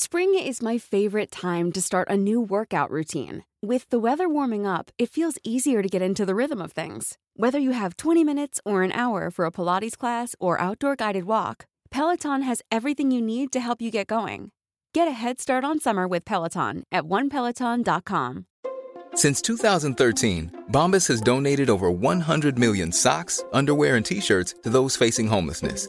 Spring is my favorite time to start a new workout routine. With the weather warming up, it feels easier to get into the rhythm of things. Whether you have 20 minutes or an hour for a Pilates class or outdoor guided walk, Peloton has everything you need to help you get going. Get a head start on summer with Peloton at onepeloton.com. Since 2013, Bombas has donated over 100 million socks, underwear, and t shirts to those facing homelessness.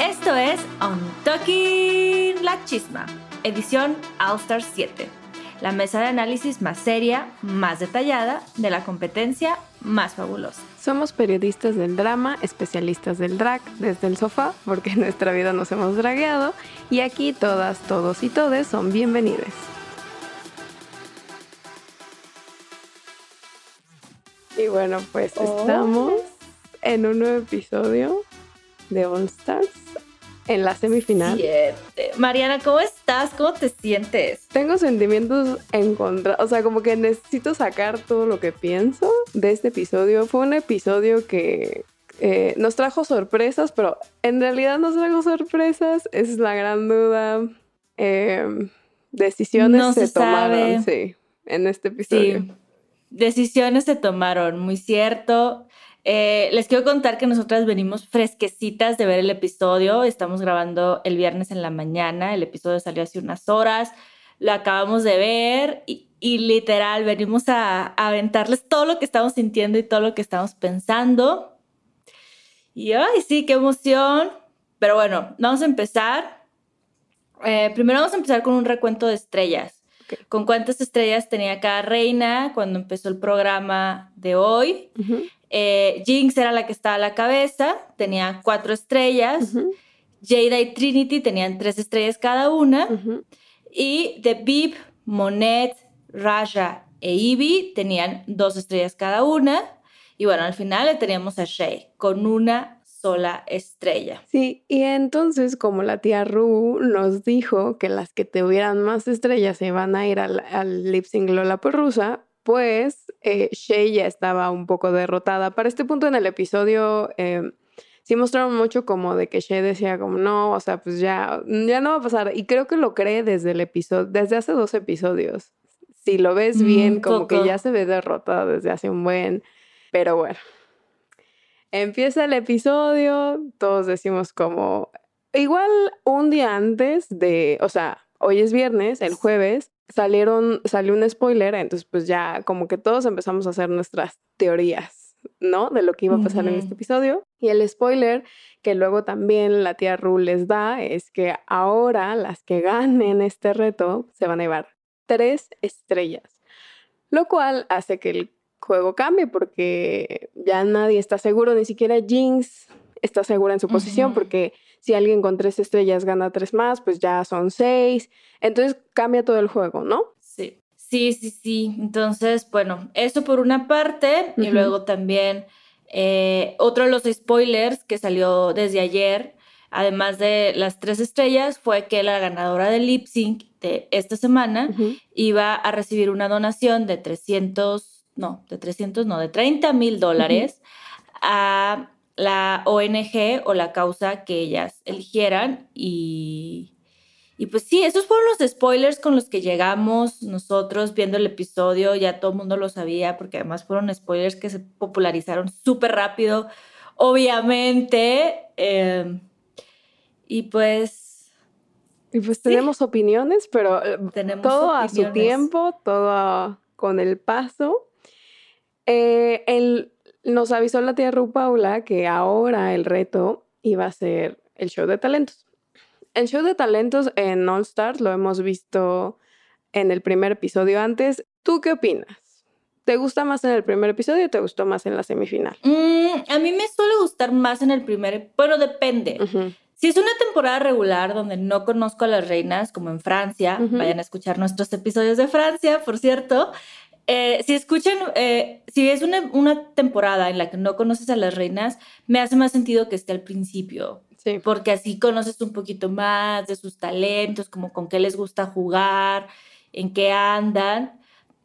Esto es On Talking La Chisma, edición All Star 7, la mesa de análisis más seria, más detallada de la competencia más fabulosa. Somos periodistas del drama, especialistas del drag desde el sofá, porque en nuestra vida nos hemos dragueado, y aquí todas, todos y todes son bienvenidos. Y bueno, pues estamos en un nuevo episodio de All Stars en la semifinal. Siete. Mariana, ¿cómo estás? ¿Cómo te sientes? Tengo sentimientos encontrados, o sea, como que necesito sacar todo lo que pienso de este episodio. Fue un episodio que eh, nos trajo sorpresas, pero en realidad nos trajo sorpresas, esa es la gran duda. Eh, decisiones No se, se tomaron, sí, en este episodio. Sí. Decisiones se tomaron, muy cierto. Eh, les quiero contar que nosotras venimos fresquecitas de ver el episodio. Estamos grabando el viernes en la mañana. El episodio salió hace unas horas. Lo acabamos de ver y, y literal venimos a, a aventarles todo lo que estamos sintiendo y todo lo que estamos pensando. Y ay, sí, qué emoción. Pero bueno, vamos a empezar. Eh, primero vamos a empezar con un recuento de estrellas con cuántas estrellas tenía cada reina cuando empezó el programa de hoy. Ujú, Eh, Jinx era la que estaba a la cabeza, tenía cuatro estrellas. ujú, Jada y Trinity tenían tres estrellas cada una. Y The Beep, Monet, Raja e Ivy tenían dos estrellas cada una. Y bueno, al final le teníamos a Shay con una sola estrella. Sí, y entonces como la tía Ru nos dijo que las que tuvieran más estrellas se iban a ir al, al lip sync Lollapalooza, pues eh, Shay ya estaba un poco derrotada. Para este punto en el episodio eh, sí mostraron mucho como de que Shay decía como no, o sea, pues ya, ya no va a pasar. Y creo que lo cree desde el episodio, desde hace dos episodios. Si lo ves Mm, bien, un como que ya se ve derrotada desde hace un buen... Pero bueno. Empieza el episodio, todos decimos como, igual un día antes de, o sea, hoy es viernes, el jueves, salieron, salió un spoiler, entonces pues ya como que todos empezamos a hacer nuestras teorías, ¿no? De lo que iba a pasar en este episodio. Y el spoiler que luego también la tía Ru les da es que ahora las que ganen este reto se van a llevar tres estrellas, lo cual hace que el juego cambie porque ya nadie está seguro, ni siquiera Jinx está segura en su posición porque si alguien con tres estrellas gana tres más, pues ya son seis. Entonces cambia todo el juego, ¿no? Sí, sí, sí, sí. Entonces, bueno, eso por una parte y luego también eh, otro de los spoilers que salió desde ayer, además de las tres estrellas, fue que la ganadora del lip sync de esta semana iba a recibir una donación de 300, no, de 300, no, de 30 mil dólares a la ONG o la causa que ellas eligieran y, Y pues sí, esos fueron los spoilers con los que llegamos nosotros viendo el episodio, ya todo el mundo lo sabía, porque además fueron spoilers que se popularizaron súper rápido, obviamente. Em, y pues... Y pues tenemos opiniones, pero eh, todo a su tiempo, todo con el paso. Eh, el, nos avisó la tía Ru Paula que ahora el reto iba a ser el show de talentos el show de talentos en All Stars lo hemos visto en el primer episodio antes. ¿Tú qué opinas? ¿Te gusta más en el primer episodio o te gustó más en la semifinal? Mm, a mí me suele gustar más en el primer, bueno, depende. Si es una temporada regular donde no conozco a las reinas, como en Francia, vayan a escuchar nuestros episodios de Francia, por cierto. Eh, si escuchan, eh, si es una, una temporada en la que no conoces a las reinas, me hace más sentido que esté al principio porque así conoces un poquito más de sus talentos, como con qué les gusta jugar, en qué andan.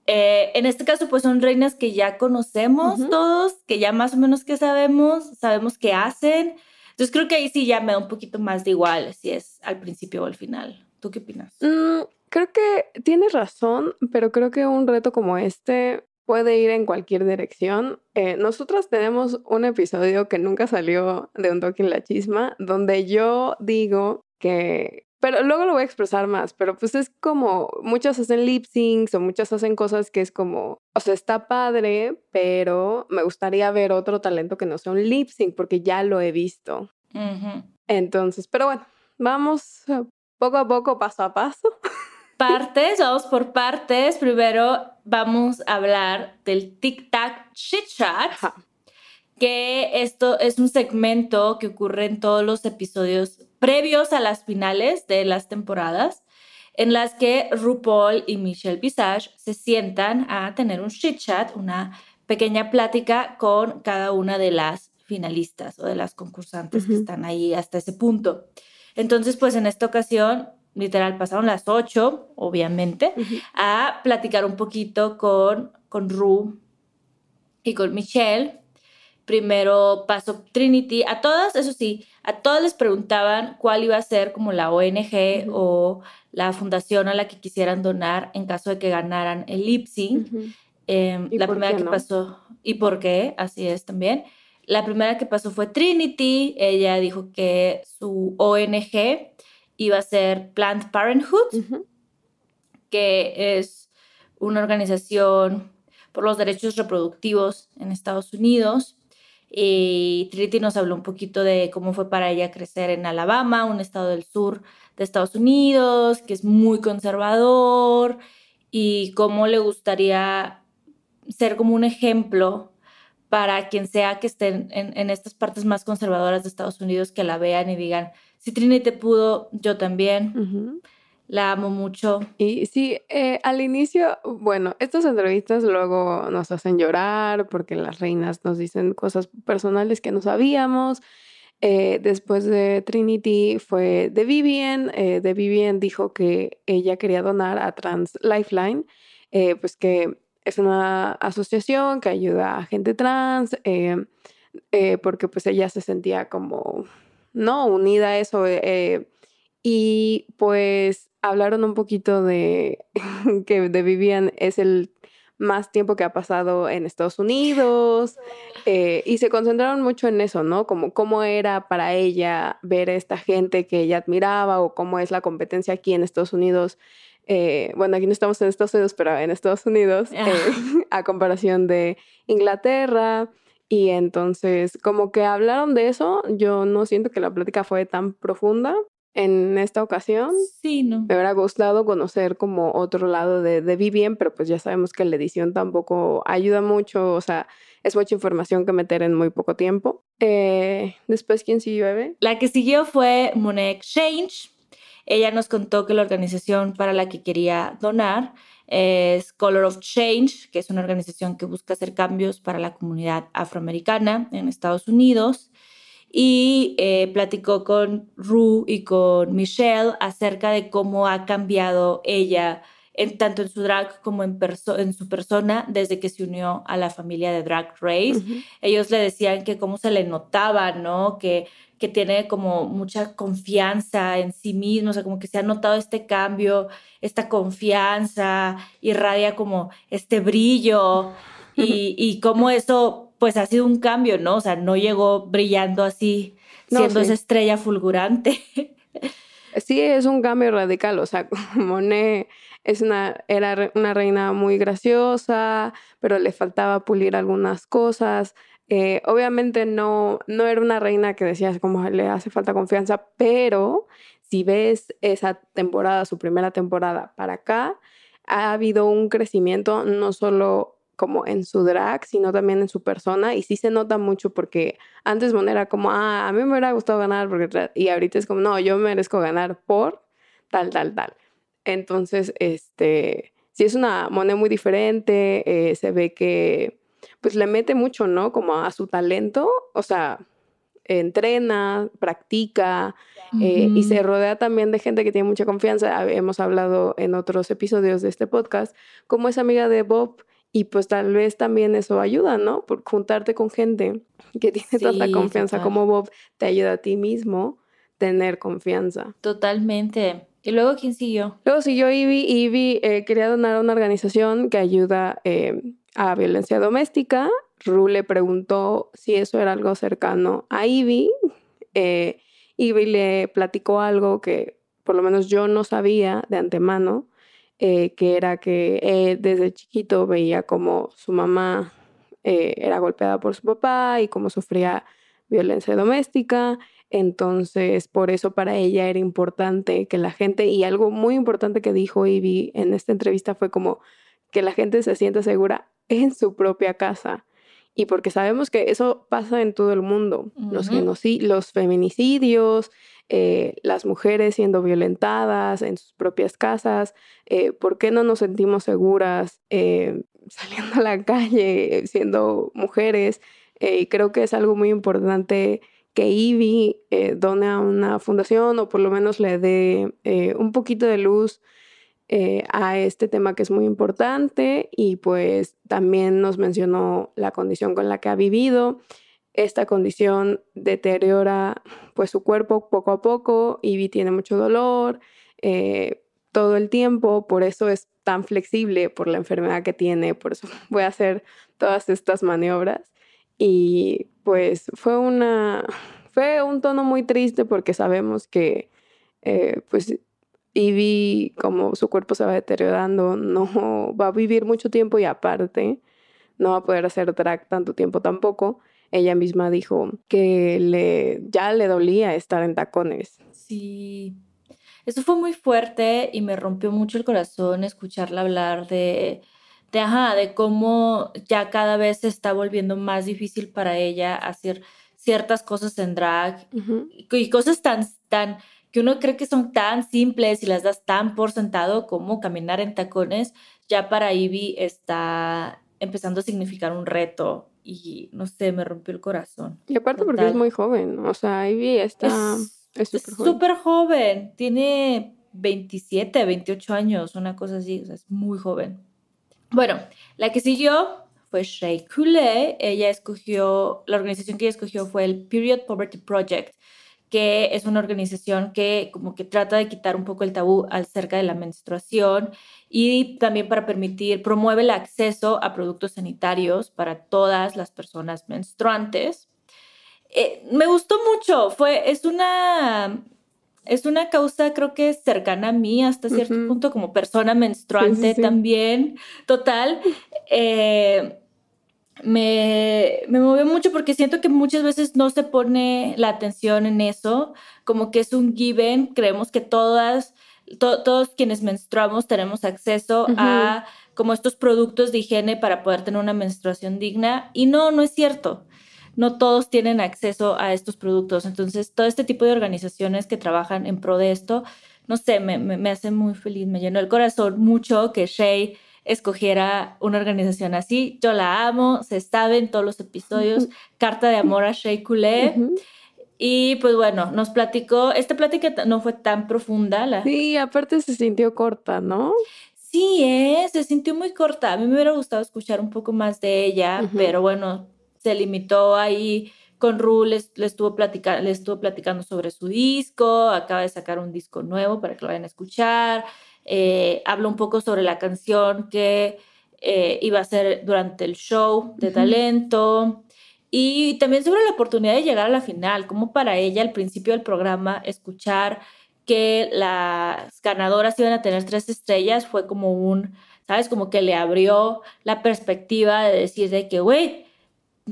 Eh, en este caso, pues son reinas que ya conocemos todos, que ya más o menos que sabemos, sabemos qué hacen. Entonces creo que ahí sí ya me da un poquito más de igual si es al principio o al final. ¿Tú qué opinas? Mm, creo que tienes razón, pero creo que un reto como este puede ir en cualquier dirección. Eh, nosotras tenemos un episodio que nunca salió de Un Toque en la Chisma, donde yo digo que, pero luego lo voy a expresar más, pero pues es como, muchas hacen lip syncs o muchas hacen cosas que es como, o sea, está padre, pero me gustaría ver otro talento que no sea un lip sync, porque ya lo he visto. Entonces, pero bueno, vamos poco a poco, paso a paso. partes, vamos por partes. Primero vamos a hablar del Tic Tac Chit Chat, que esto es un segmento que ocurre en todos los episodios previos a las finales de las temporadas, en las que RuPaul y Michelle Visage se sientan a tener un chit chat, una pequeña plática con cada una de las finalistas o de las concursantes que están ahí hasta ese punto. Entonces, pues en esta ocasión literal, pasaron las ocho, obviamente, a platicar un poquito con, con Ru y con Michelle. Primero pasó Trinity. A todas, eso sí, a todas les preguntaban cuál iba a ser como la ONG o la fundación a la que quisieran donar en caso de que ganaran el lip sync. Em, la primera que pasó, ¿y por qué? Así es también. La primera que pasó fue Trinity. Ella dijo que su ONG iba a ser Planned Parenthood, que es una organización por los derechos reproductivos en Estados Unidos. Y Trinity nos habló un poquito de cómo fue para ella crecer en Alabama, un estado del sur de Estados Unidos, que es muy conservador, y cómo le gustaría ser como un ejemplo para quien sea que esté en, en, estas partes más conservadoras de Estados Unidos, que la vean y digan, si Trinity pudo, yo también. La amo mucho. Y sí, eh, al inicio, bueno, estas entrevistas luego nos hacen llorar porque las reinas nos dicen cosas personales que no sabíamos. Eh, después de Trinity fue de Vivian. Eh, de Vivian dijo que ella quería donar a Trans Lifeline, pues que es una asociación que ayuda a gente trans, porque pues ella se sentía como ¿no? Unida a eso. Eh, eh, y pues hablaron un poquito de que de Vivian es el más tiempo que ha pasado en Estados Unidos eh, y se concentraron mucho en eso, ¿no? Como cómo era para ella ver a esta gente que ella admiraba o cómo es la competencia aquí en Estados Unidos. bueno, aquí no estamos en Estados Unidos, pero en Estados Unidos, a comparación de Inglaterra. Y entonces, como que hablaron de eso, yo no siento que la plática fue tan profunda en esta ocasión. Sí, no. Me hubiera gustado conocer como otro lado de, de Vivien, pero pues ya sabemos que la edición tampoco ayuda mucho, o sea, es mucha información que meter en muy poco tiempo. Eh, después, ¿quién siguió, Eve? La que siguió fue Monet Exchange. Ella nos contó que la organización para la que quería donar es Color of Change, que es una organización que busca hacer cambios para la comunidad afroamericana en Estados Unidos. Y eh, platicó con Ru y con Michelle acerca de cómo ha cambiado ella en, tanto en su drag como en, en su persona desde que se unió a la familia de Drag Race. Ellos le decían que cómo se le notaba, ¿no? Que, que tiene como mucha confianza en sí mismo, o sea, como que se ha notado este cambio, esta confianza, irradia como este brillo y, y cómo eso pues ha sido un cambio, ¿no? O sea, no llegó brillando así, siendo esa estrella fulgurante. Sí, es un cambio radical, o sea, Monet es una, era una reina muy graciosa, pero le faltaba pulir algunas cosas. Eh, obviamente no, no era una reina que decías como le hace falta confianza, pero si ves esa temporada, su primera temporada para acá, ha habido un crecimiento no solo como en su drag, sino también en su persona. Y sí se nota mucho porque antes Mon era como, ah, a mí me hubiera gustado ganar, porque y ahorita es como, no, yo merezco ganar por tal, tal, tal. Entonces, este, sí es una Monet muy diferente, eh, se ve que pues le mete mucho, ¿no? Como a su talento, o sea, entrena, practica eh, y se rodea también de gente que tiene mucha confianza. Hemos hablado en otros episodios de este podcast, como es amiga de Bob y pues tal vez también eso ayuda, ¿no? Por juntarte con gente que tiene tanta confianza como Bob, te ayuda a ti mismo tener confianza. Totalmente. ¿Y luego quién siguió? Luego siguió Ivy. Ivy eh, quería donar a una organización que ayuda eh, a violencia doméstica. Ru le preguntó si eso era algo cercano a Ivy. Eh, Ivy le platicó algo que por lo menos yo no sabía de antemano eh, que era que desde chiquito veía como su mamá eh, era golpeada por su papá y cómo sufría violencia doméstica. Entonces, por eso para ella era importante que la gente, y algo muy importante que dijo Ivy en esta entrevista fue como que la gente se sienta segura en su propia casa. Y porque sabemos que eso pasa en todo el mundo, los, los feminicidios, eh, las mujeres siendo violentadas en sus propias casas, eh, ¿por qué no nos sentimos seguras eh, saliendo a la calle siendo mujeres? y creo que es algo muy importante que Ivy done a una fundación o por lo menos le dé un poquito de luz a este tema que es muy importante y pues también nos mencionó la condición con la que ha vivido. Esta condición deteriora pues su cuerpo poco a poco, Ivy tiene mucho dolor eh, todo el tiempo, por eso es tan flexible por la enfermedad que tiene, por eso puede hacer todas estas maniobras. Y pues fue una fue un tono muy triste porque sabemos que eh, pues Ivy como su cuerpo se va deteriorando no va a vivir mucho tiempo y aparte no va a poder hacer drag tanto tiempo tampoco ella misma dijo que le, ya le dolía estar en tacones. Sí, eso fue muy fuerte y me rompió mucho el corazón escucharla hablar de, de, ajá, de cómo ya cada vez se está volviendo más difícil para ella hacer ciertas cosas en drag y cosas tan, tan que uno cree que son tan simples y las das tan por sentado como caminar en tacones, ya para Ivy está empezando a significar un reto y no sé, me rompió el corazón. Y aparte porque es muy joven, o sea, Ivy está... Es súper joven. tiene 27, 28 años, una cosa así, o sea, es muy joven. Bueno, la que siguió fue Shay Coulee, ella escogió, la organización que ella escogió fue el Period Poverty Project, que es una organización que como que trata de quitar un poco el tabú acerca de la menstruación y también para permitir, promueve el acceso a productos sanitarios para todas las personas menstruantes. Eh, me gustó mucho, fue, es una, es una causa creo que cercana a mí hasta cierto punto como persona menstruante también, total. Eh, me, me movió mucho porque siento que muchas veces no se pone la atención en eso, como que es un given, creemos que todas todos quienes menstruamos tenemos acceso a como estos productos de higiene para poder tener una menstruación digna y no, no es cierto. No todos tienen acceso a estos productos. Entonces, todo este tipo de organizaciones que trabajan en pro de esto, no sé, me, me, hace muy feliz, me llenó el corazón mucho que Shay escogiera una organización así. Yo la amo, se sabe en todos los episodios. Carta de amor a Shay Coulee. Y pues bueno, nos platicó, esta plática no fue tan profunda. La... Sí, aparte se sintió corta, ¿no? Sí, ¿eh? se sintió muy corta. A mí me hubiera gustado escuchar un poco más de ella, pero bueno, se limitó ahí con Ru, le, estuvo platicando, le estuvo platicando sobre su disco, acaba de sacar un disco nuevo para que lo vayan a escuchar. Eh, habla un poco sobre la canción que eh, iba a ser durante el show de talento. Y también sobre la oportunidad de llegar a la final, como para ella al principio del programa escuchar que las ganadoras iban a tener tres estrellas fue como un, ¿sabes? Como que le abrió la perspectiva de decir de que, güey,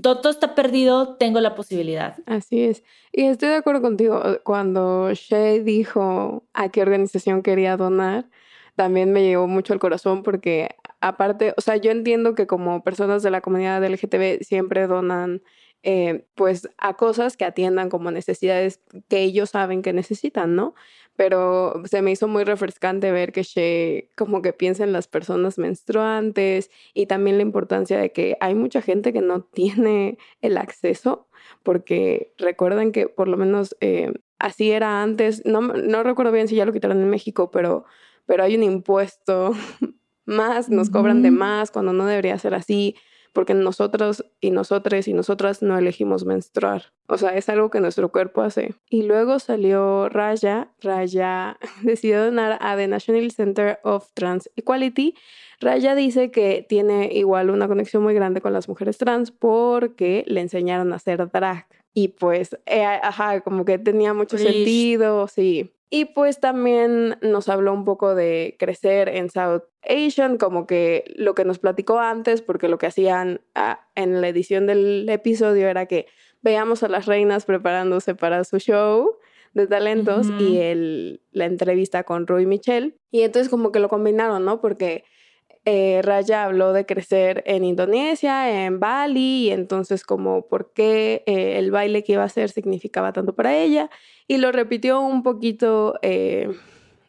todo está perdido, tengo la posibilidad. Así es. Y estoy de acuerdo contigo. Cuando Shay dijo a qué organización quería donar, también me llegó mucho al corazón porque aparte, o sea, yo entiendo que como personas de la comunidad LGTB siempre donan eh, pues a cosas que atiendan como necesidades que ellos saben que necesitan, ¿no? Pero se me hizo muy refrescante ver que She como que piensa en las personas menstruantes y también la importancia de que hay mucha gente que no tiene el acceso, porque recuerden que por lo menos eh, así era antes, no, no recuerdo bien si ya lo quitaron en México, pero, pero hay un impuesto más, nos cobran de más cuando no debería ser así porque nosotros y nosotras y nosotras no elegimos menstruar. O sea, es algo que nuestro cuerpo hace. Y luego salió Raya. Raya decidió donar a The National Center of Trans Equality. Raya dice que tiene igual una conexión muy grande con las mujeres trans porque le enseñaron a hacer drag. Y pues, eh, ajá, como que tenía mucho sentido, sí. Y pues también nos habló un poco de crecer en South Asian, como que lo que nos platicó antes, porque lo que hacían ah, en la edición del episodio era que veíamos a las reinas preparándose para su show de talentos y el, la entrevista con Rui Michelle. Y entonces como que lo combinaron, ¿no? Porque eh, Raya habló de crecer en Indonesia, en Bali, y entonces como por qué eh, el baile que iba a hacer significaba tanto para ella y lo repitió un poquito eh,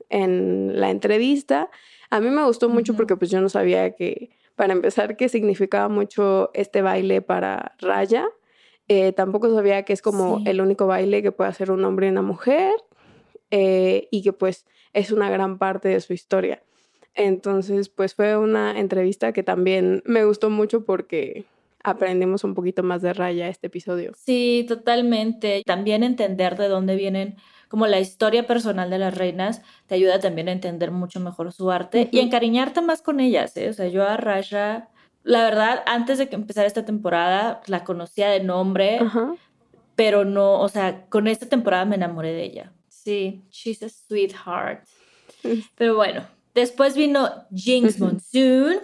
en la entrevista. A mí me gustó mucho porque pues yo no sabía que, para empezar, que significaba mucho este baile para Raya. Tampoco sabía que es como el único baile que puede hacer un hombre y una mujer y que pues es una gran parte de su historia. Entonces, pues fue una entrevista que también me gustó mucho porque aprendimos un poquito más de Raya este episodio. Sí, totalmente. También entender de dónde vienen como la historia personal de las reinas te ayuda también a entender mucho mejor su arte y encariñarte más con ellas. ¿eh? O sea, yo a Raya, la verdad, antes de que empezara esta temporada, la conocía de nombre, pero no, o sea, con esta temporada me enamoré de ella. Sí, she's a sweetheart. Pero bueno, después vino Jinx Monsoon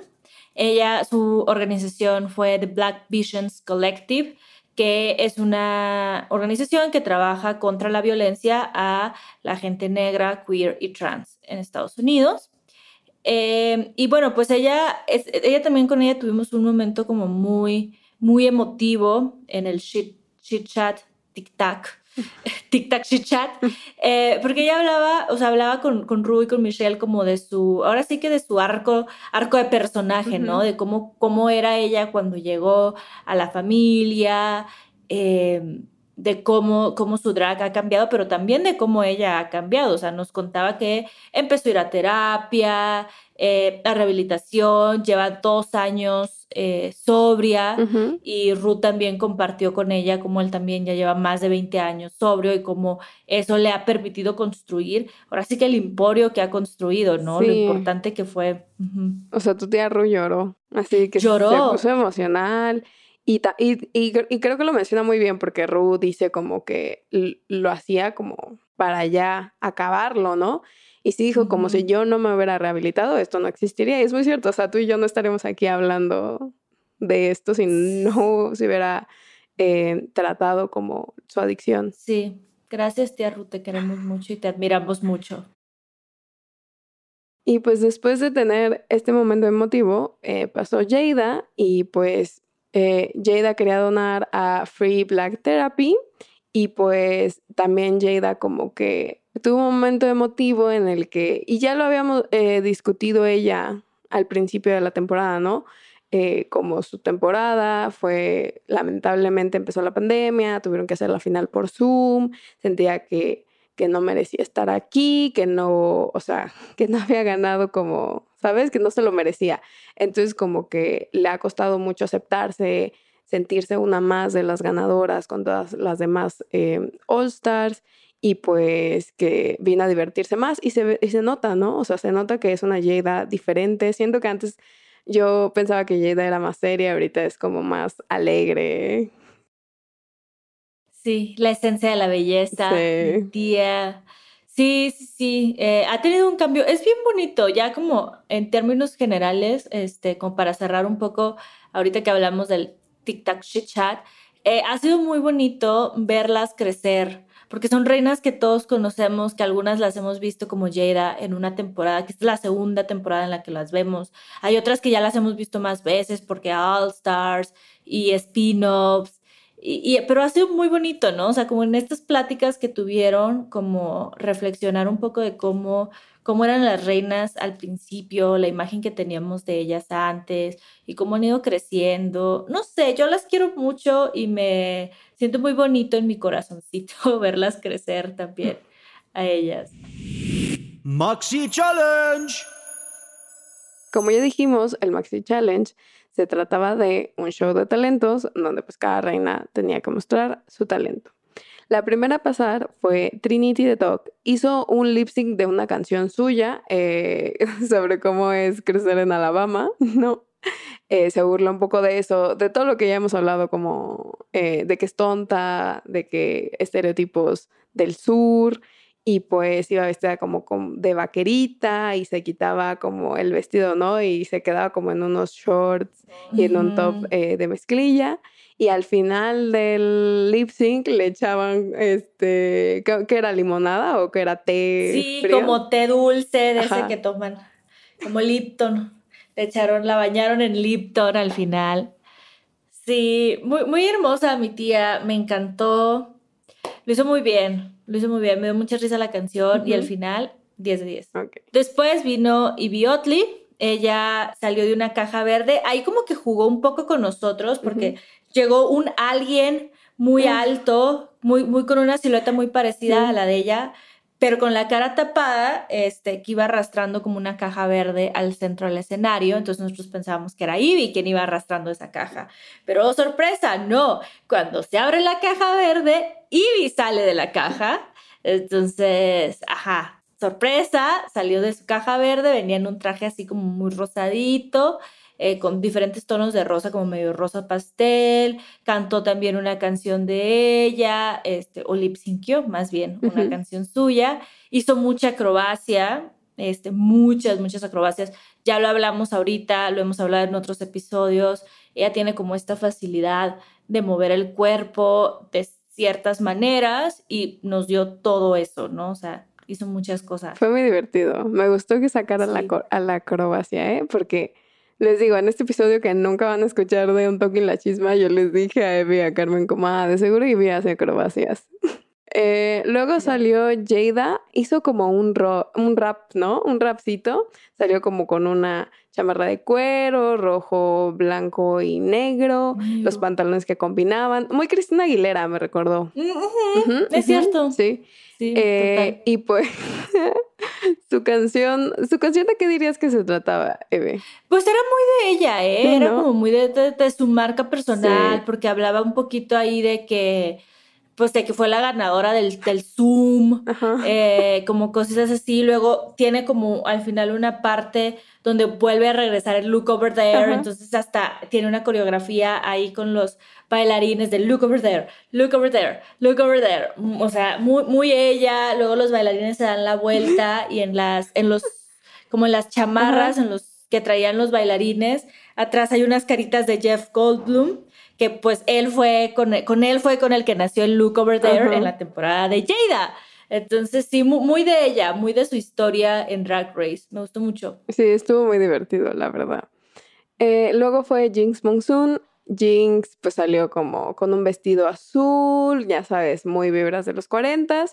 ella, su organización fue The Black Visions Collective, que es una organización que trabaja contra la violencia a la gente negra, queer y trans en Estados Unidos. Eh, y bueno, pues ella, ella también con ella tuvimos un momento como muy, muy emotivo en el chit chat, tic tac, tic tac chit chat, eh, porque ella hablaba, o sea, hablaba con, con Ru y con Michelle como de su, ahora sí que de su arco, arco de personaje, ¿no? De cómo, cómo era ella cuando llegó a la familia, em, de cómo, cómo su drag ha cambiado, pero también de cómo ella ha cambiado. O sea, nos contaba que empezó a ir a terapia, eh, a rehabilitación, lleva dos años eh, sobria y Ruth también compartió con ella como él también ya lleva más de 20 años sobrio y cómo eso le ha permitido construir, ahora sí que el emporio que ha construido, ¿no? Lo importante que fue. O sea, tu tía Ruth lloró, así que lloró. se puso emocional. Y, y, y, creo que lo menciona muy bien porque Ruth dice como que lo hacía como para ya acabarlo, ¿no? Y sí dijo, como si yo no me hubiera rehabilitado, esto no existiría. Y es muy cierto, o sea, tú y yo no estaremos aquí hablando de esto si no se hubiera eh, tratado como su adicción. Sí, gracias tía Ruth, te queremos mucho y te admiramos mucho. Y pues después de tener este momento emotivo, eh, pasó Jada y pues eh, Jada quería donar a Free Black Therapy y pues también Jada como que tuvo un momento emotivo en el que, y ya lo habíamos eh, discutido ella al principio de la temporada, ¿no? Eh, como su temporada fue, lamentablemente empezó la pandemia, tuvieron que hacer la final por Zoom, sentía que, que no merecía estar aquí, que no, o sea, que no había ganado como, ¿sabes? Que no se lo merecía. Entonces como que le ha costado mucho aceptarse, sentirse una más de las ganadoras con todas las demás eh, All Stars y pues que vino a divertirse más y se, y se nota, ¿no? O sea, se nota que es una Jada diferente. Siento que antes yo pensaba que Jada era más seria, ahorita es como más alegre. Sí, la esencia de la belleza, Sí. tía. Sí, sí, sí. eh, ha tenido un cambio. Es bien bonito, ya como en términos generales, este, como para cerrar un poco, ahorita que hablamos del tic-tac chit chat, eh, ha sido muy bonito verlas crecer, porque son reinas que todos conocemos, que algunas las hemos visto como Jada en una temporada, que es la segunda temporada en la que las vemos. Hay otras que ya las hemos visto más veces, porque All Stars y spin-offs. Y, y- pero ha sido muy bonito, ¿no? O sea, como en estas pláticas que tuvieron, como reflexionar un poco de cómo, cómo eran las reinas al principio, la imagen que teníamos de ellas antes y cómo han ido creciendo. No sé, yo las quiero mucho y me siento muy bonito en mi corazoncito verlas crecer también a ellas. Maxi Challenge. Como ya dijimos, el Maxi Challenge se trataba de un show de talentos donde pues cada reina tenía que mostrar su talento. La primera a pasar fue Trinity the Dog. Hizo un lip sync de una canción suya eh, sobre cómo es crecer en Alabama, ¿no? Eh, se burla un poco de eso, de todo lo que ya hemos hablado, como eh, de que es tonta, de que estereotipos del sur, y pues iba vestida como, como de vaquerita y se quitaba como el vestido, ¿no? Y se quedaba como en unos shorts y en un top eh, de mezclilla. Y al final del lip sync le echaban, este, ¿qué era? ¿Limonada o que era té Sí, frío? como té dulce de ese que toman, como Lipton. Le echaron, la bañaron en Lipton al final. Sí, muy, muy hermosa mi tía, me encantó. Lo hizo muy bien, lo hizo muy bien, me dio mucha risa la canción y al final 10 de 10. Ok. Después vino Ivy Otley, ella salió de una caja verde, ahí como que jugó un poco con nosotros porque llegó un alguien muy alto, muy, muy con una silueta muy parecida a la de ella, pero con la cara tapada, este, que iba arrastrando como una caja verde al centro del escenario, entonces nosotros pensábamos que era Ivy quien iba arrastrando esa caja, pero oh, sorpresa, no, cuando se abre la caja verde, Ivy sale de la caja, entonces, ajá, sorpresa, salió de su caja verde, venía en un traje así como muy rosadito, eh, con diferentes tonos de rosa, como medio rosa pastel, cantó también una canción de ella, este, o lip más bien, una canción suya, hizo mucha acrobacia, este, muchas, muchas acrobacias, ya lo hablamos ahorita, lo hemos hablado en otros episodios, ella tiene como esta facilidad de mover el cuerpo de ciertas maneras y nos dio todo eso, ¿no? O sea, hizo muchas cosas. Fue muy divertido. Me gustó que sacara la, Sí. a la acrobacia, ¿eh? Porque les digo, en este episodio que nunca van a escuchar de un toque en la chisma, yo les dije a Evie y a Carmen como, ah, de seguro Evie hace acrobacias. Eh, luego salió Jada, hizo como un, ro- un rap, ¿no? Un rapcito. Salió como con una chamarra de cuero, rojo, blanco y negro, los pantalones que combinaban. Muy Cristina Aguilera, me recordó. Es cierto. Sí. Sí, Eh, y pues su canción, su canción de qué dirías que se trataba, Eve? Pues era muy de ella, ¿eh? Sí, Era ¿no? como muy de, de- de su marca personal, Sí. porque hablaba un poquito ahí de que, pues de que fue la ganadora del, del Zoom, eh, como cosas así. Luego tiene como al final una parte donde vuelve a regresar el look over there, Ajá. entonces hasta tiene una coreografía ahí con los bailarines de look over there, look over there, look over there. O sea, muy, muy ella. Luego los bailarines se dan la vuelta y en las, en los, como en las chamarras, en los que traían los bailarines, atrás hay unas caritas de Jeff Goldblum que pues él fue con, con él fue con el que nació el Look Over There en la temporada de Jada. Entonces sí, mu- muy, de ella, muy de su historia en Drag Race. Me gustó mucho. Sí, estuvo muy divertido, la verdad. Eh, luego fue Jinx Monsoon. Jinx pues salió como con un vestido azul, ya sabes, muy vibras de los 40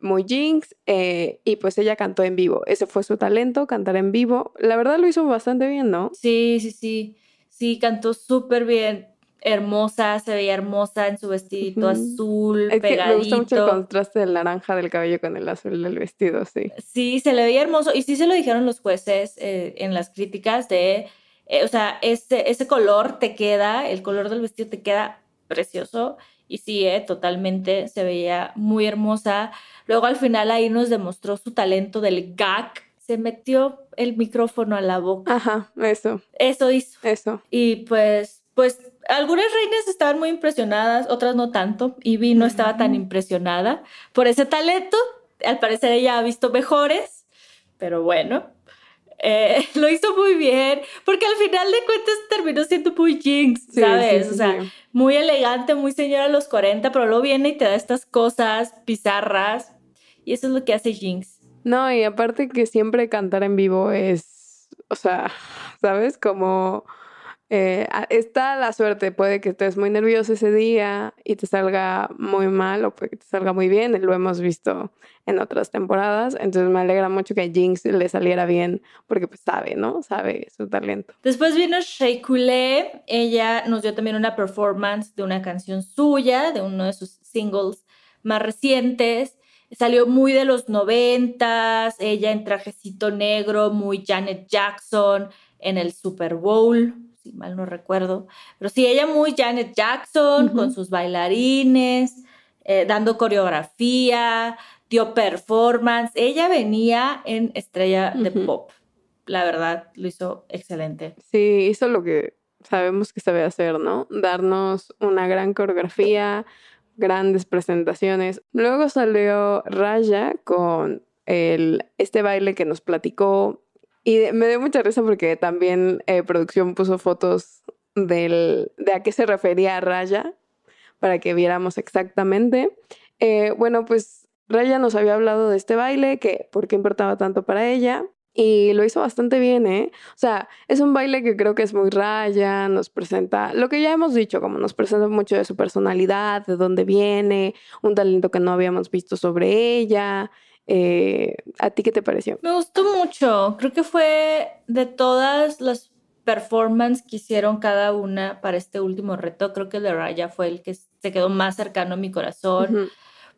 muy Jinx, eh, y pues ella cantó en vivo. Ese fue su talento, cantar en vivo. La verdad lo hizo bastante bien, ¿no? Sí, sí, sí. Sí, cantó súper bien. Hermosa, se veía hermosa en su vestidito azul, es pegadito. me gusta mucho el contraste del naranja del cabello con el azul del vestido, sí. Sí, se le veía hermoso y sí se lo dijeron los jueces eh, en las críticas de, eh, o sea, ese, ese color te queda, el color del vestido te queda precioso y sí, eh, totalmente se veía muy hermosa. Luego al final ahí nos demostró su talento del gag. Se metió el micrófono a la boca. Ajá, eso. Eso hizo. Eso. Y pues, pues algunas reinas estaban muy impresionadas, otras no tanto. Y Vi no estaba tan impresionada por ese talento. Al parecer ella ha visto mejores, pero bueno. Eh, lo hizo muy bien, porque al final de cuentas terminó siendo muy jinx, ¿sabes? o sea, muy elegante, muy señora a los 40, pero luego viene y te da estas cosas bizarras. Y eso es lo que hace Jinx. No, y aparte que siempre cantar en vivo es, o sea, ¿sabes? Como eh, está la suerte, puede que estés muy nervioso ese día y te salga muy mal o puede que te salga muy bien, lo hemos visto en otras temporadas, entonces me alegra mucho que a Jinx le saliera bien porque pues sabe, ¿no? Sabe su talento. Después vino Shea Coulee, ella nos dio también una performance de una canción suya, de uno de sus singles más recientes, salió muy de los noventas, ella en trajecito negro, muy Janet Jackson en el Super Bowl, si mal no recuerdo. Pero sí, ella muy Janet Jackson, con sus bailarines, eh, dando coreografía, dio performance. Ella venía en estrella de pop. La verdad, lo hizo excelente. Sí, hizo lo que sabemos que sabe hacer, ¿no? Darnos una gran coreografía, grandes presentaciones. Luego salió Raya con el, este baile que nos platicó y me dio mucha risa porque también eh, producción puso fotos del, de a qué se refería Raya para que viéramos exactamente. Eh, bueno, pues Raya nos había hablado de este baile, que por qué importaba tanto para ella. Y lo hizo bastante bien, ¿eh? O sea, es un baile que creo que es muy raya, nos presenta lo que ya hemos dicho, como nos presenta mucho de su personalidad, de dónde viene, un talento que no habíamos visto sobre ella. Eh, ¿A ti qué te pareció? Me gustó mucho. Creo que fue de todas las performances que hicieron cada una para este último reto, creo que el de Raya fue el que se quedó más cercano a mi corazón.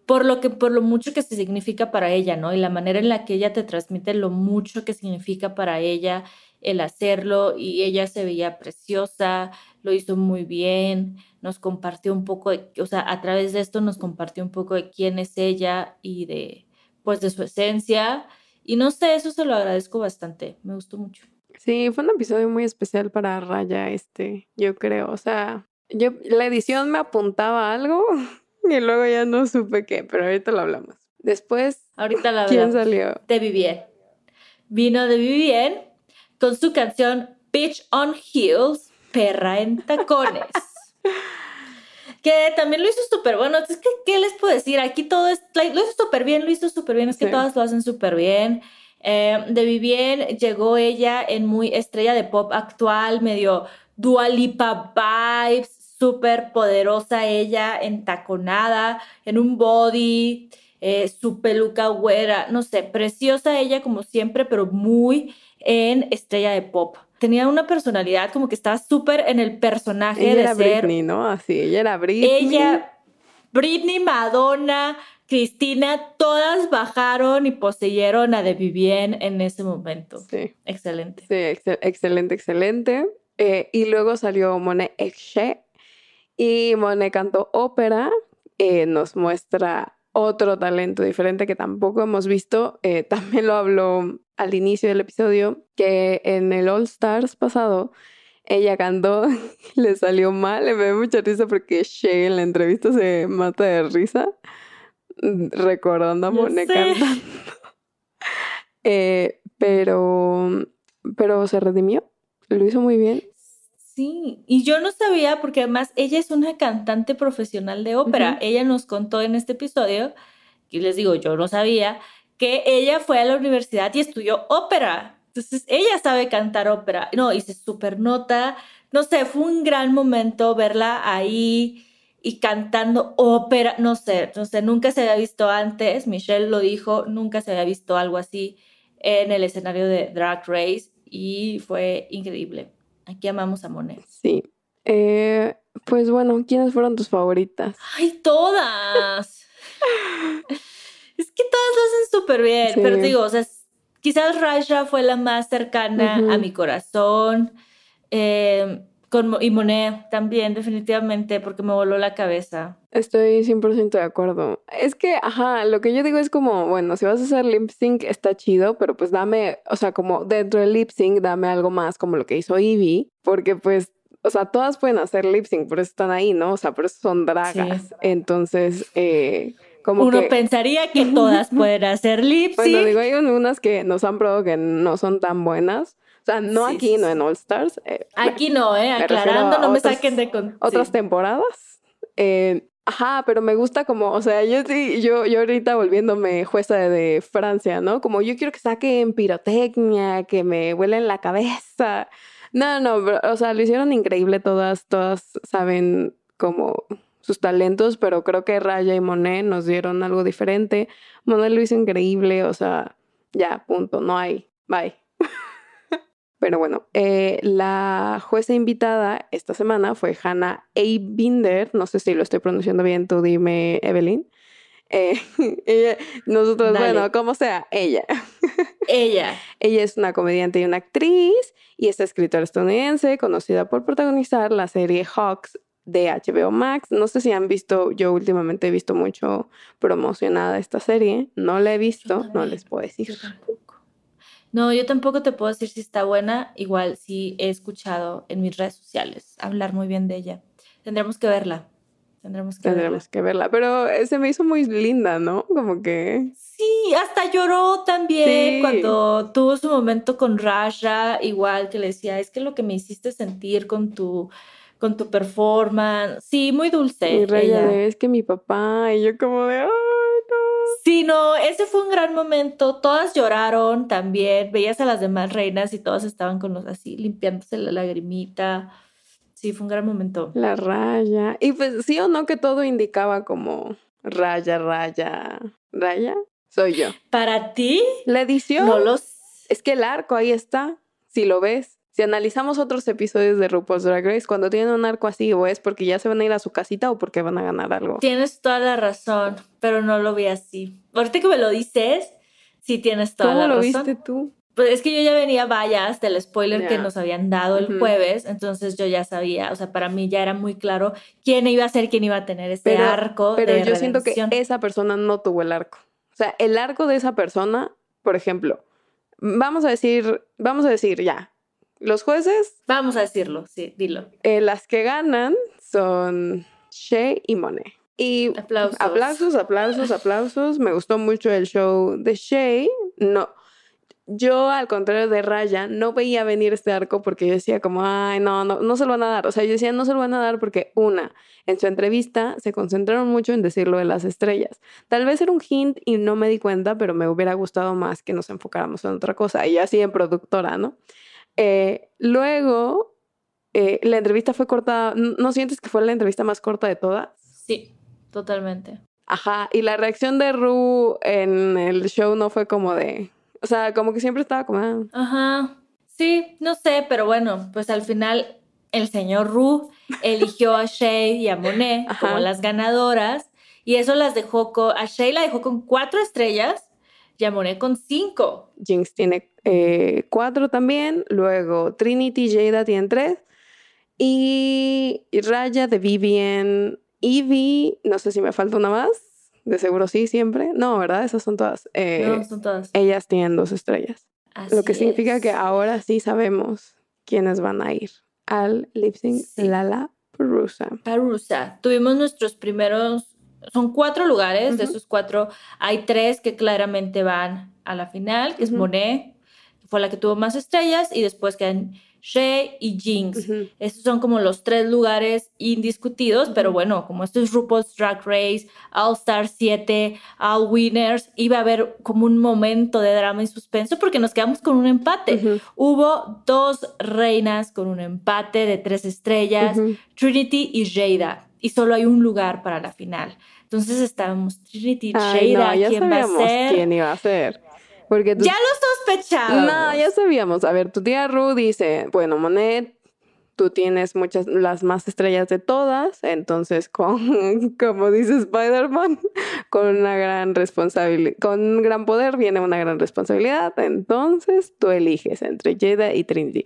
Por lo que, por lo mucho que se significa para ella, ¿no? Y la manera en la que ella te transmite lo mucho que significa para ella el hacerlo y ella se veía preciosa, lo hizo muy bien, nos compartió un poco, o sea, a través de esto nos compartió un poco de quién es ella y de, pues de su esencia. Y no sé, eso se lo agradezco bastante, me gustó mucho. Sí, fue un episodio muy especial para Raya, este, yo creo. O sea, yo, la edición me apuntaba algo y luego ya no supe qué, pero ahorita lo hablamos. Después, ahorita la ¿quién salió? De Vivien. Vino de Vivien con su canción Bitch on Heels, perra en tacones. que también lo hizo súper bueno. Es que, ¿qué les puedo decir? Aquí todo es, lo hizo súper bien, lo hizo súper bien, es que todas lo hacen súper bien. Eh, de Vivien llegó ella en muy estrella de pop actual, medio dualipa vibes, súper poderosa ella, entaconada, en un body, eh, su peluca güera, no sé, preciosa ella como siempre, pero muy en estrella de pop tenía una personalidad como que estaba súper en el personaje ella de era ser. Britney, ¿no? Así, ella era Britney. Ella, Britney, Madonna, Cristina, todas bajaron y poseyeron a De Vivien en ese momento. Sí. Excelente. Sí, excelente, excelente. Eh, y luego salió Monet Exche y Monet cantó ópera. Eh, nos muestra otro talento diferente que tampoco hemos visto. Eh, también lo habló al inicio del episodio que en el All Stars pasado ella cantó, le salió mal, le me da mucha risa porque Shea en la entrevista se mata de risa mm, recordando a Monet cantando. Eh, pero, pero se redimió, lo hizo muy bien. Sí, y yo no sabía porque además ella es una cantante profesional de ópera. Ella nos contó en este episodio, y les digo, yo no sabía, que ella fue a la universidad y estudió ópera. Entonces, ella sabe cantar ópera. No, y se super nota. No sé, fue un gran momento verla ahí y cantando ópera. No sé, no sé, nunca se había visto antes. Michelle lo dijo, nunca se había visto algo así en el escenario de Drag Race y fue increíble. Aquí amamos a Monet. Sí. Eh, pues bueno, ¿quiénes fueron tus favoritas? ¡Ay, todas! es que todas lo hacen súper bien, pero digo, o sea, quizás Raja fue la más cercana a mi corazón. Eh, con, y Monet también, definitivamente, porque me voló la cabeza. Estoy 100% de acuerdo. Es que, ajá, lo que yo digo es como, bueno, si vas a hacer lip sync está chido, pero pues dame, o sea, como dentro del lip sync, dame algo más como lo que hizo Ivy, porque pues, o sea, todas pueden hacer lip sync, por eso están ahí, ¿no? O sea, por eso son dragas. Entonces, eh, como Uno pensaría que todas pueden hacer lip sync. Bueno, digo, hay unas que nos han probado que no son tan buenas. O sea, no aquí, no en All Stars. Eh, aquí no, ¿eh? Aclarando, no me saquen de... Con... Otras temporadas. Eh, ajá, pero me gusta como, o sea, yo sí, yo, yo ahorita volviéndome jueza de, Francia, ¿no? Como yo quiero que saquen pirotecnia, que me huelen la cabeza. No, no, o sea, lo hicieron increíble todas, todas saben como sus talentos, pero creo que Raya y Monet nos dieron algo diferente. Monet lo hizo increíble, o sea, ya, punto, no hay, bye. Pero bueno, eh, la jueza invitada esta semana fue Hannah A. Binder. No sé si lo estoy pronunciando bien, tú dime, Evelyn. Eh, nosotros, bueno, como sea, ella. Ella. ella es una comediante y una actriz y es escritora estadounidense conocida por protagonizar la serie Hawks de HBO Max. No sé si han visto, yo últimamente he visto mucho promocionada esta serie. No la he visto, no les puedo decir. No, yo tampoco te puedo decir si está buena. Igual sí he escuchado en mis redes sociales hablar muy bien de ella. Tendremos que verla. Tendremos que Tendremos verla. que verla. Pero eh, se me hizo muy linda, ¿no? Como que. Sí, hasta lloró también cuando tuvo su momento con Rasha. Igual que le decía, es que lo que me hiciste sentir con tu con tu performance. Sí, muy dulce. Y Raya es que mi papá, y yo como de, Sí, no, ese fue un gran momento. Todas lloraron también. Veías a las demás reinas y todas estaban con los así, limpiándose la lagrimita. Sí, fue un gran momento. La raya. Y pues sí o no que todo indicaba como raya, raya, raya. Soy yo. ¿Para ti? La edición. No los. Es que el arco ahí está. Si lo ves. Si analizamos otros episodios de RuPaul's Drag Race, cuando tienen un arco así, o es porque ya se van a ir a su casita o porque van a ganar algo. Tienes toda la razón, pero no lo vi así. Ahorita que me lo dices, sí tienes toda la razón. ¿Cómo lo viste tú? Pues es que yo ya venía vallas del spoiler que nos habían dado el jueves, entonces yo ya sabía, o sea, para mí ya era muy claro quién iba a ser, quién iba a tener ese arco. Pero yo siento que esa persona no tuvo el arco. O sea, el arco de esa persona, por ejemplo, vamos a decir, vamos a decir ya, los jueces. Vamos a decirlo, sí, dilo. Eh, las que ganan son Shea y Monet. Y aplausos. aplausos, aplausos, aplausos. Me gustó mucho el show de Shea. No, yo, al contrario de Raya, no veía venir este arco porque yo decía como, ay, no, no, no se lo van a dar. O sea, yo decía, no se lo van a dar porque, una, en su entrevista se concentraron mucho en decir lo de las estrellas. Tal vez era un hint y no me di cuenta, pero me hubiera gustado más que nos enfocáramos en otra cosa. Y así en productora, ¿no? Eh, luego, eh, la entrevista fue cortada. ¿No sientes que fue la entrevista más corta de todas? Sí, totalmente. Ajá, y la reacción de Ru en el show no fue como de. O sea, como que siempre estaba como. Ah". Ajá. Sí, no sé, pero bueno, pues al final el señor Ru eligió a Shay y a Monet como las ganadoras y eso las dejó con. A Shay la dejó con cuatro estrellas Monet con cinco. Jinx tiene eh, cuatro también. Luego Trinity Jada tienen tres. Y Raya de Vivian. Evie, no sé si me falta una más. De seguro sí, siempre. No, ¿verdad? Esas son todas. Eh, no, son todas. Ellas tienen dos estrellas. Lo que significa que ahora sí sabemos quiénes van a ir al lip sync Lala Perusa. Perusa. Tuvimos nuestros primeros son cuatro lugares, de esos cuatro hay tres que claramente van a la final, que es Monet, que fue la que tuvo más estrellas, y después quedan Shea y Jinx. Estos son como los tres lugares indiscutidos, pero bueno, como esto es RuPaul's Drag Race, All Star 7, All Winners, iba a haber como un momento de drama y suspenso porque nos quedamos con un empate. Hubo dos reinas con un empate de tres estrellas, Trinity y Jada, y solo hay un lugar para la final. Entonces estábamos Trinity, Jada, ¿quién va a ser? quién iba a ser. Porque Ya lo sospechábamos. No, ya sabíamos. A ver, tu tía Ru dice, bueno, Monet tú tienes muchas, las más estrellas de todas, entonces con, como dice Spider-Man, con una gran responsabilidad, con un gran poder viene una gran responsabilidad, entonces tú eliges entre Jada y Trinity.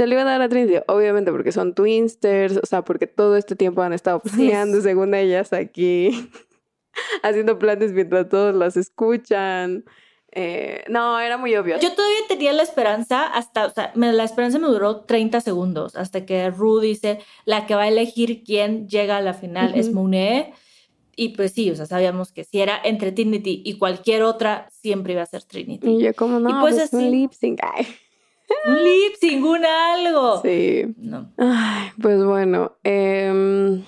Se le iba a dar a Trinity, obviamente porque son twinsters, o sea, porque todo este tiempo han estado planeando, según ellas, aquí, haciendo planes mientras todos las escuchan. Eh, no, era muy obvio. Yo todavía tenía la esperanza hasta, o sea, la esperanza me duró 30 segundos hasta que Ru dice la que va a elegir quién llega a la final es Monet. Y pues sí, o sea, sabíamos que si era entre Trinity y cualquier otra, siempre iba a ser Trinity. Y yo como no, y pues, pues un lip sync. Un lip sync, un algo. Sí. No. Ay, pues bueno. Eh,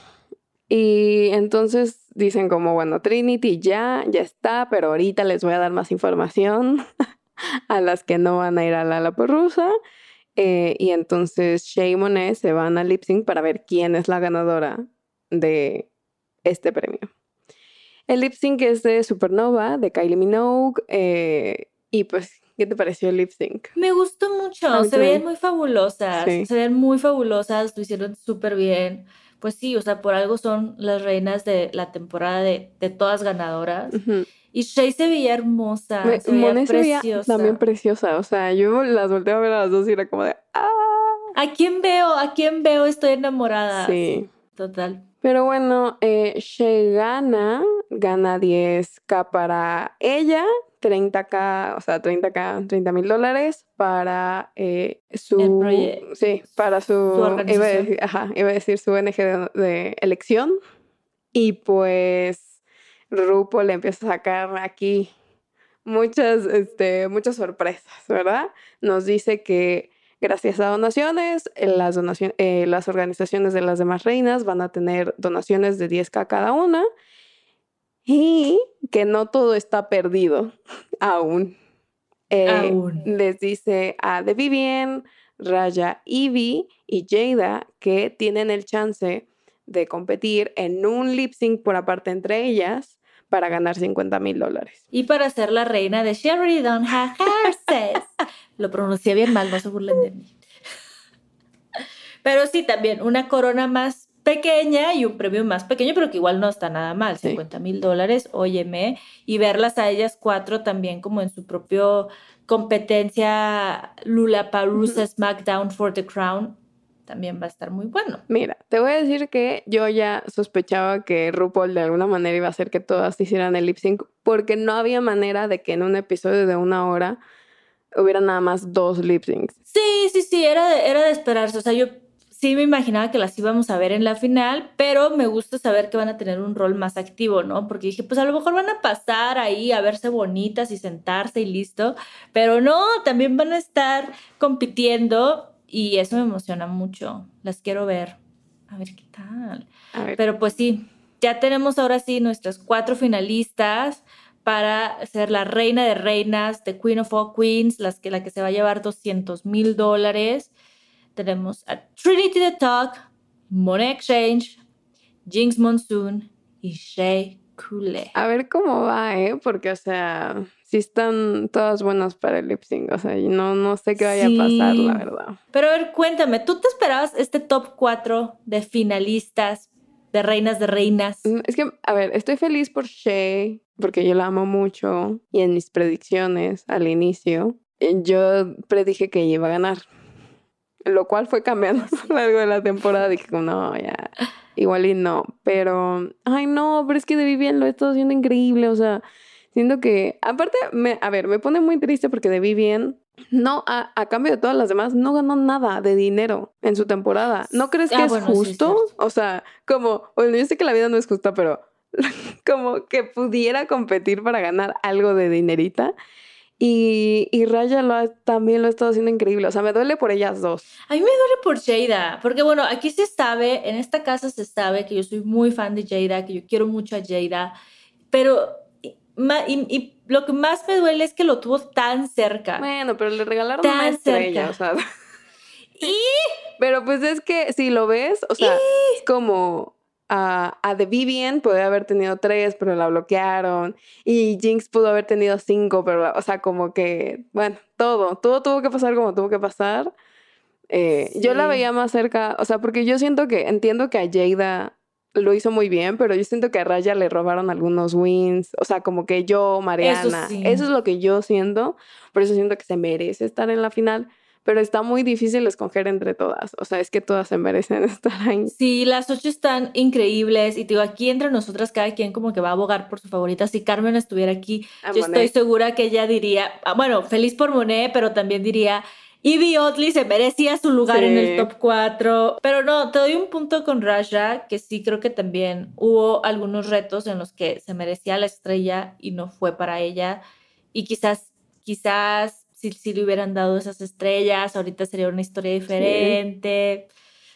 y entonces dicen como, bueno, Trinity ya, ya está, pero ahorita les voy a dar más información a las que no van a ir a la Laporrusa. Eh, y entonces Shay y Monet se van a lip sync para ver quién es la ganadora de este premio. El lip sync es de Supernova, de Kylie Minogue. Eh, y pues, ¿qué te pareció el lip sync? Me gustó mucho, se ven muy fabulosas, se ven muy fabulosas, lo hicieron súper bien pues sí, o sea, por algo son las reinas de la temporada de, todas ganadoras. Y Shay se veía hermosa, se veía preciosa. también preciosa, o sea, yo las volteé a ver a las dos y era como de, ¡ah! ¿A quién veo? ¿A quién veo? Estoy enamorada. Sí. Total. Pero bueno, eh, Shay gana, gana 10k para ella 30k, o sea, 30k, 30 mil dólares para eh, su... Sí, para su... iba, a decir, ajá, iba a decir su ONG de, elección. Y pues Rupo le empieza a sacar aquí muchas, este, muchas sorpresas, ¿verdad? Nos dice que gracias a donaciones, las, donaciones, eh, las organizaciones de las demás reinas van a tener donaciones de 10k cada una y que no todo está perdido aún. Eh, aún. Les dice a The Vivian, Raya, Evie y Jada que tienen el chance de competir en un lip sync por aparte entre ellas para ganar 50 mil dólares. Y para ser la reina de Sherry Don't Have Horses. Lo pronuncié bien mal, no se burlen de mí. Pero sí, también una corona más pequeña y un premio más pequeño, pero que igual no está nada mal, 50 mil dólares, óyeme, y verlas a ellas cuatro también como en su propio competencia Lula Parusa SmackDown for the Crown, también va a estar muy bueno. Mira, te voy a decir que yo ya sospechaba que RuPaul de alguna manera iba a hacer que todas hicieran el lip sync, porque no había manera de que en un episodio de una hora hubiera nada más dos lip syncs. Sí, sí, sí, era era de esperarse. O sea, yo sí me imaginaba que las íbamos a ver en la final, pero me gusta saber que van a tener un rol más activo, ¿no? Porque dije, pues a lo mejor van a pasar ahí a verse bonitas y sentarse y listo, pero no, también van a estar compitiendo y eso me emociona mucho. Las quiero ver. A ver qué tal. Pero pues sí, ya tenemos ahora sí nuestras cuatro finalistas para ser la reina de reinas, de Queen of All Queens, las que, la que se va a llevar 200 mil dólares tenemos a Trinity the Talk, Monet Exchange, Jinx Monsoon y Shay Coulee. A ver cómo va, ¿eh? Porque, o sea, si están todas buenas para el lip sync. O sea, no, no sé qué vaya a pasar, la verdad. Pero a ver, cuéntame, ¿tú te esperabas este top 4 de finalistas, de reinas de reinas? Mm, es que, a ver, estoy feliz por Shay, porque yo la amo mucho. Y en mis predicciones al inicio, eh, yo predije que ella iba a ganar lo cual fue cambiando a lo largo de la temporada. Dije, no, ya, igual y no. Pero, ay, no, pero es que de Vivian lo he estado haciendo increíble. O sea, siento que, aparte, me, a ver, me pone muy triste porque de Vivian, no, a, cambio de todas las demás, no ganó nada de dinero en su temporada. ¿No crees ah, que es justo? o sea, como, bueno, yo sé que la vida no es justa, pero como que pudiera competir para ganar algo de dinerita. Y, y Raya lo también lo ha estado haciendo increíble. O sea, me duele por ellas dos. A mí me duele por Jada. Porque bueno, aquí se sabe, en esta casa se sabe que yo soy muy fan de Jada, que yo quiero mucho a Jada. Pero y, y, lo que más me duele es que lo tuvo tan cerca. Bueno, pero le regalaron tan una estrella, o sea. Y... Pero pues es que si lo ves, o sea, es como a, a The Vivian puede haber tenido tres, pero la bloquearon. Y Jinx pudo haber tenido cinco, pero, o sea, como que, bueno, todo, todo tuvo que pasar como tuvo que pasar. Eh, Yo la veía más cerca, o sea, porque yo siento que, entiendo que a Jada lo hizo muy bien, pero yo siento que a Raya le robaron algunos wins, o sea, como que yo, Mariana, sí. eso es lo que yo siento, por eso siento que se merece estar en la final, pero está muy difícil escoger entre todas, o sea, es que todas se merecen estar ahí. Sí, las ocho están increíbles y te digo, aquí entre nosotras cada quien como que va a abogar por su favorita. Si Carmen estuviera aquí, A yo estoy segura que ella diría, ah, bueno, feliz por Monet, pero también diría, Ivy Oddly se merecía su lugar en el top 4. Pero no, te doy un punto con Raja, que sí creo que también hubo algunos retos en los que se merecía la estrella y no fue para ella. Y quizás, quizás si, si le hubieran dado esas estrellas, ahorita sería una historia diferente.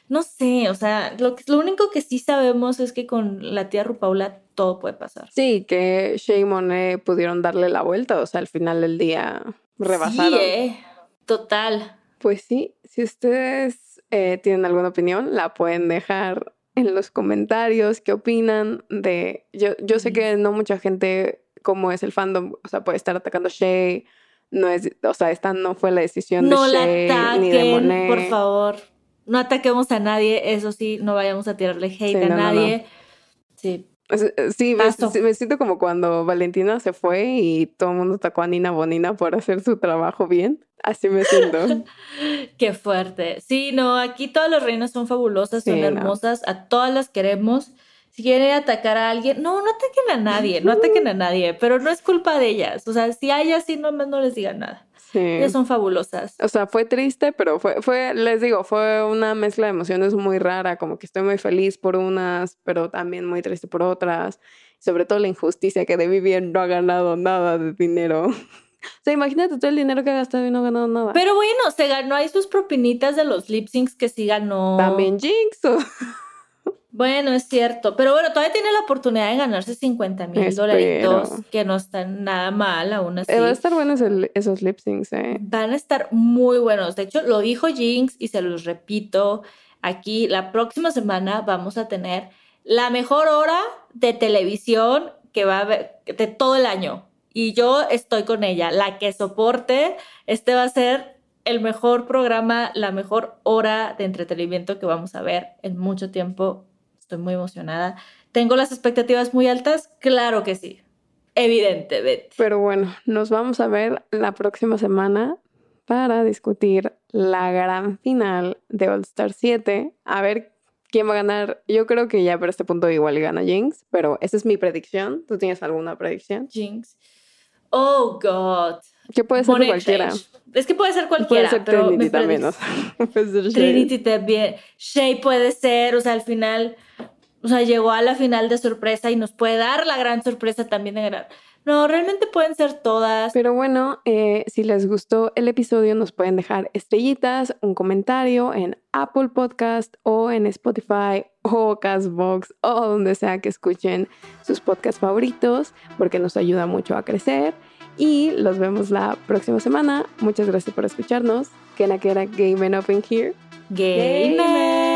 No sé, o sea, lo, que, lo único que sí sabemos es que con la tía Rupaula todo puede pasar. Sí, que Shea y Monet pudieron darle la vuelta, o sea, al final del día rebasaron. Sí, eh, total. Pues sí, si ustedes eh, tienen alguna opinión, la pueden dejar en los comentarios. ¿Qué opinan de...? Yo, yo sé que no mucha gente, como es el fandom, o sea, puede estar atacando a Shea. No es, o sea, esta no fue la decisión No de la Shea ni de ataquen, Monet. por favor. No ataquemos a nadie, eso sí, no vayamos a tirarle hate Sí, a no, no, no. nadie. Sí, Es- eh, Sí, me, siento como cuando Valentina se fue y todo el mundo atacó a Nina Bonina por hacer su trabajo bien. Así me siento. qué fuerte. Sí, no, aquí todas las reinas son fabulosas, son Sí, hermosas, a todas las queremos. Si quieren atacar a alguien, no, no ataquen a nadie, no ataquen a nadie, pero no es culpa de ellas. O sea, si hay así, no, no les digan nada. Sí. Ellas son fabulosas. O sea, fue triste, pero fue, fue, les digo, fue una mezcla de emociones muy rara, como que estoy muy feliz por unas, pero también muy triste por otras. Sobre todo la injusticia que de Vivian no ha ganado nada de dinero. O sea, imagínate todo el dinero que ha gastado y no ha ganado nada. Pero bueno, se ganó ahí sus propinitas de los lip syncs que sí ganó. También Jinx. Bueno, es cierto. Pero bueno, todavía tiene la oportunidad de ganarse 50 mil dolaritos, que no están nada mal aún así. Eh, Va a estar buenos el- esos lip syncs, eh. Van a estar muy buenos. De hecho, lo dijo Jinx y se los repito. Aquí, la próxima semana vamos a tener la mejor hora de televisión que va a haber de todo el año. Y yo estoy con ella, la que soporte. Este va a ser el mejor programa, la mejor hora de entretenimiento que vamos a ver en mucho tiempo. Estoy muy emocionada. ¿Tengo las expectativas muy altas? Claro que sí. Evidentemente. Pero bueno, nos vamos a ver la próxima semana para discutir la gran final de All Star 7. A ver quién va a ganar. Yo creo que ya para este punto igual gana Jinx, pero esa es mi predicción. ¿Tú tienes alguna predicción? Jinx. Oh, God. Que puede ser cualquiera. Es que puede ser Puede cualquiera, ser pero Trinity también, o sea, puede ser. Trinity también. Shay puede ser, o sea, al final, o sea, llegó a la final de sorpresa y nos puede dar la gran sorpresa también de ganar. No, realmente pueden ser todas. Pero bueno, eh, si les gustó el episodio, nos pueden dejar estrellitas, un comentario en Apple Podcast o en Spotify o Castbox o donde sea que escuchen sus podcasts favoritos, porque nos ayuda mucho a crecer. Y los vemos la próxima semana. Muchas gracias por escucharnos. Kena Kena Game Up in Here. Gamer.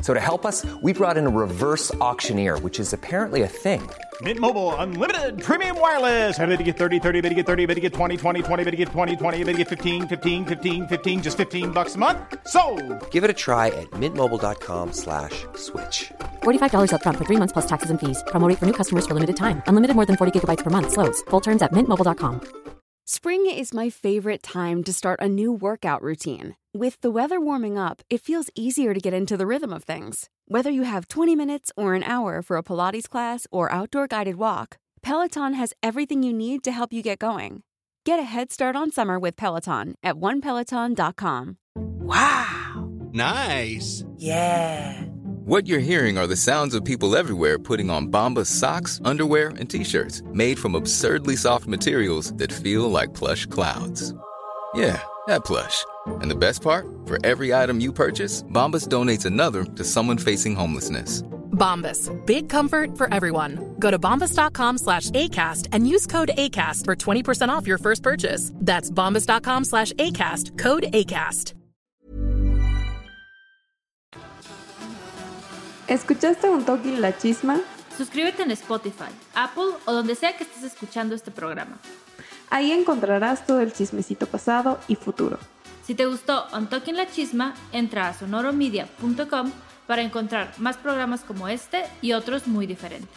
So to help us, we brought in a reverse auctioneer, which is apparently a thing. Mint Mobile unlimited premium wireless. Ready to get 30, 30, bit to get 30, bit to get 20, 20, 20, bit to get 20, 20, bit to get 15, 15, 15, 15 just 15 bucks a month. So, Give it a try at mintmobile.com slash switch. $45 upfront for three months plus taxes and fees. Promo rate for new customers for limited time. Unlimited more than 40 gigabytes per month. Slows. Full terms at mintmobile.com. Spring is my favorite time to start a new workout routine. With the weather warming up, it feels easier to get into the rhythm of things. Whether you have 20 minutes or an hour for a Pilates class or outdoor guided walk, Peloton has everything you need to help you get going. Get a head start on summer with Peloton at onepeloton.com. Wow! Nice. Yeah! What you're hearing are the sounds of people everywhere putting on Bombas socks, underwear, and t-shirts made from absurdly soft materials that feel like plush clouds. Yeah, that plush. And the best part? For every item you purchase, Bombas donates another to someone facing homelessness. Bombas. Big comfort for everyone. Go to bombas.com slash ACAST and use code ACAST for 20% off your first purchase. That's bombas.com slash ACAST. Code ACAST. ¿Escuchaste un toque la chisma? Suscríbete en Spotify, Apple o donde sea que estés escuchando este programa. Ahí encontrarás todo el chismecito pasado y futuro. Si te gustó On Talking la Chisma, entra a sonoromedia.com para encontrar más programas como este y otros muy diferentes.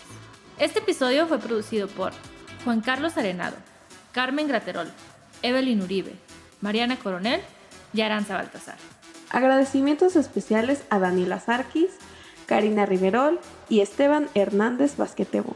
Este episodio fue producido por Juan Carlos Arenado, Carmen Graterol, Evelyn Uribe, Mariana Coronel y Aranza Baltasar. Agradecimientos especiales a Daniela Sarkis, Karina Riverol y Esteban Hernández Basquetebo.